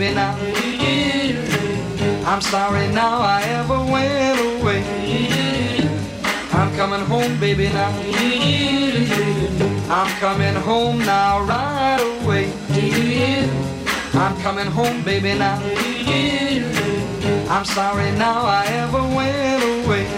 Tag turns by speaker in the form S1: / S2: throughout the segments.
S1: baby now. I'm sorry now I ever went away. I'm coming home, baby now. I'm coming home now right away. I'm coming home, baby now. I'm sorry now I ever went away.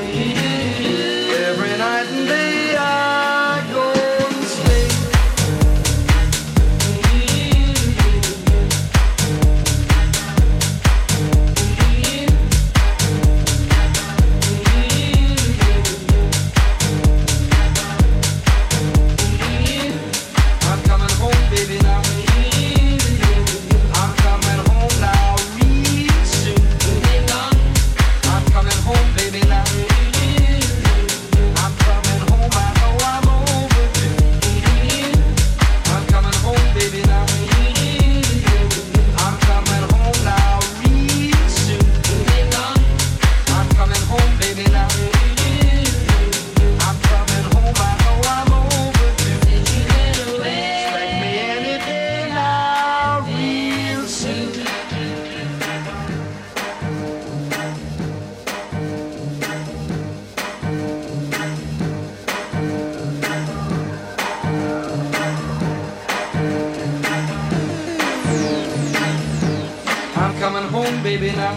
S1: baby, now.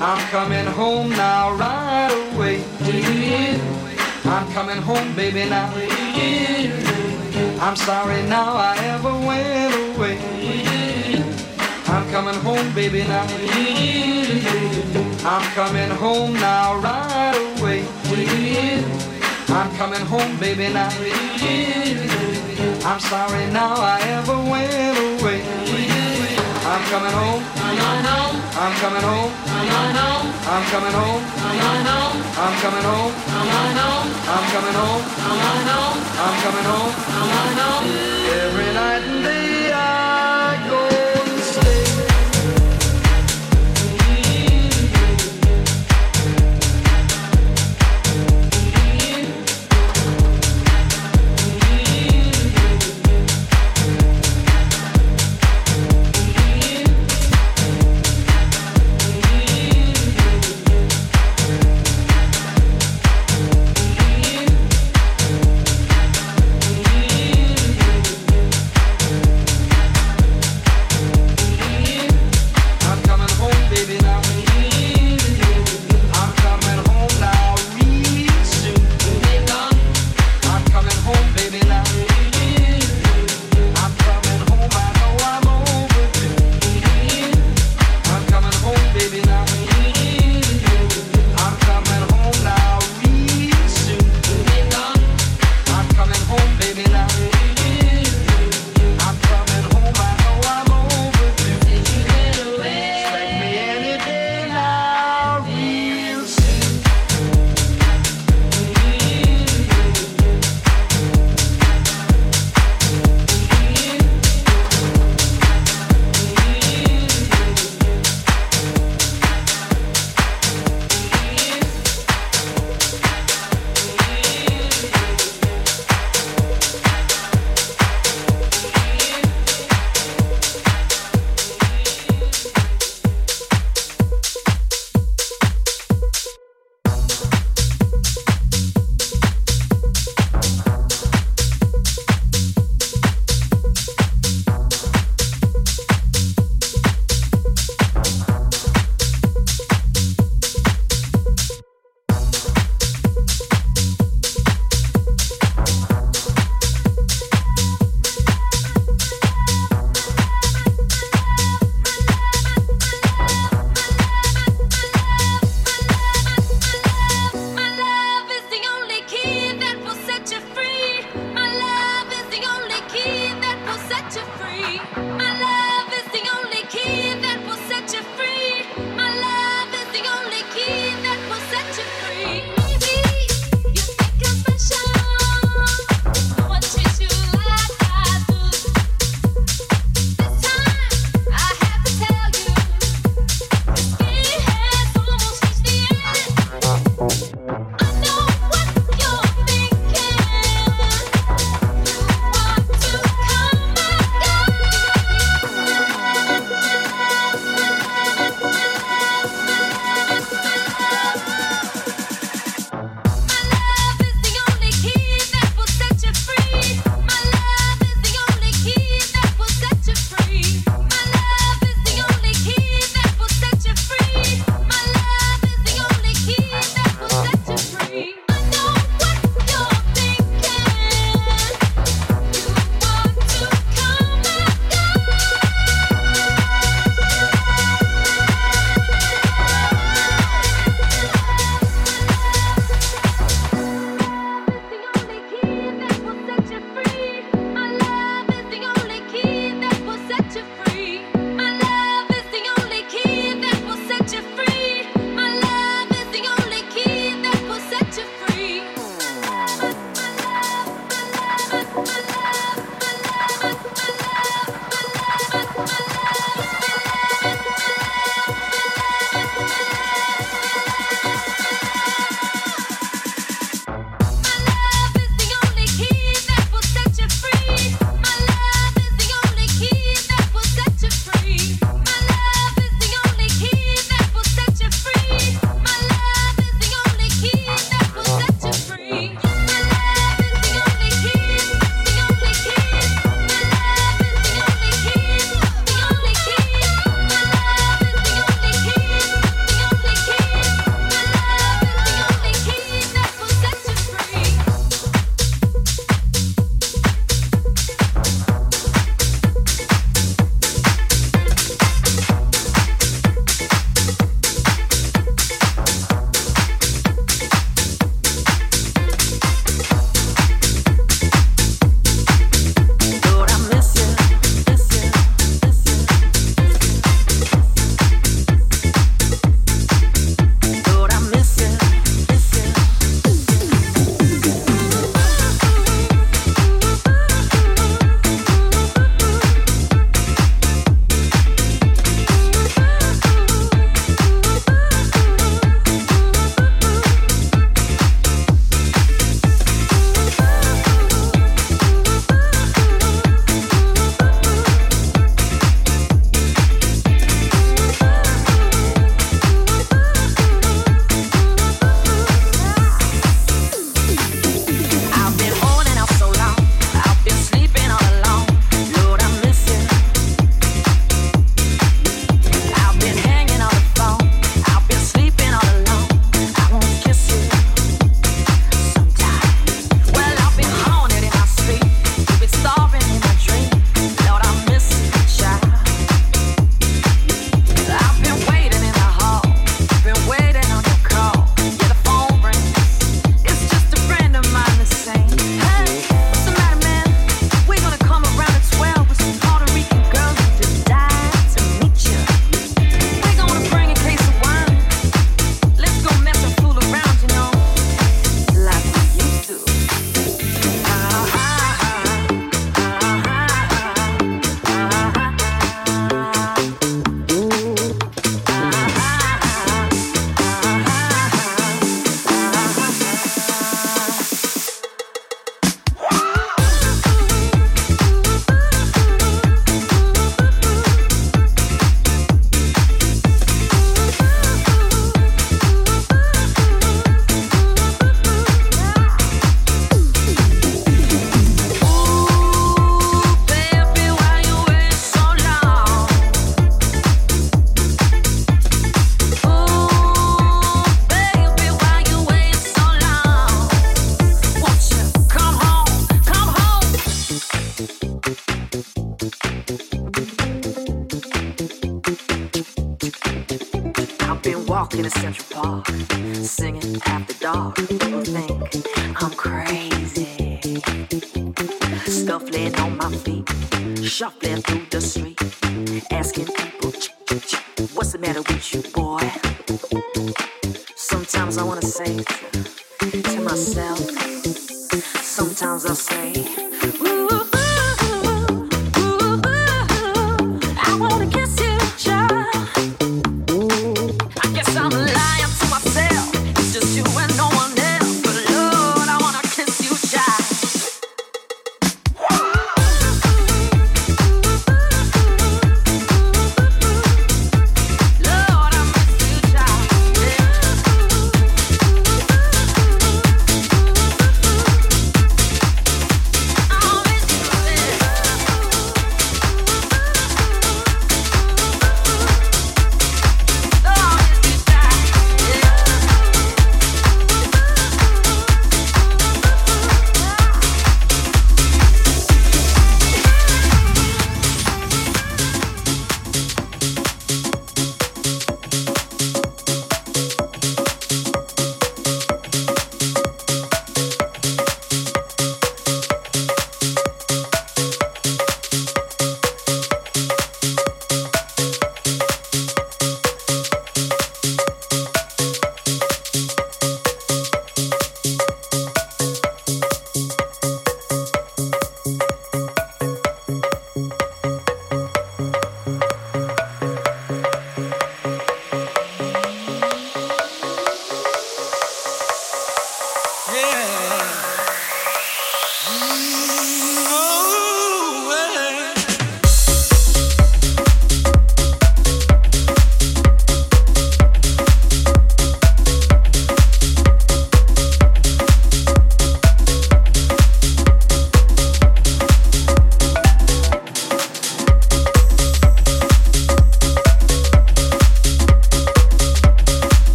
S1: I'm coming home now, right away. I'm coming home, baby, now. I'm sorry now I ever went away. I'm coming home, baby, now. I'm coming home now, right away. I'm coming home, baby, now. I'm sorry now I ever went away. I'm coming home. I'm coming home. I'm coming home. I'm coming home. I'm coming home. I'm coming home. Every night and day
S2: been walking in Central Park, singing after dark. People think I'm crazy. Scuffling on my feet, shuffling through the street, asking people, what's the matter with you, boy? Sometimes I wanna say to myself, sometimes I say, ooh.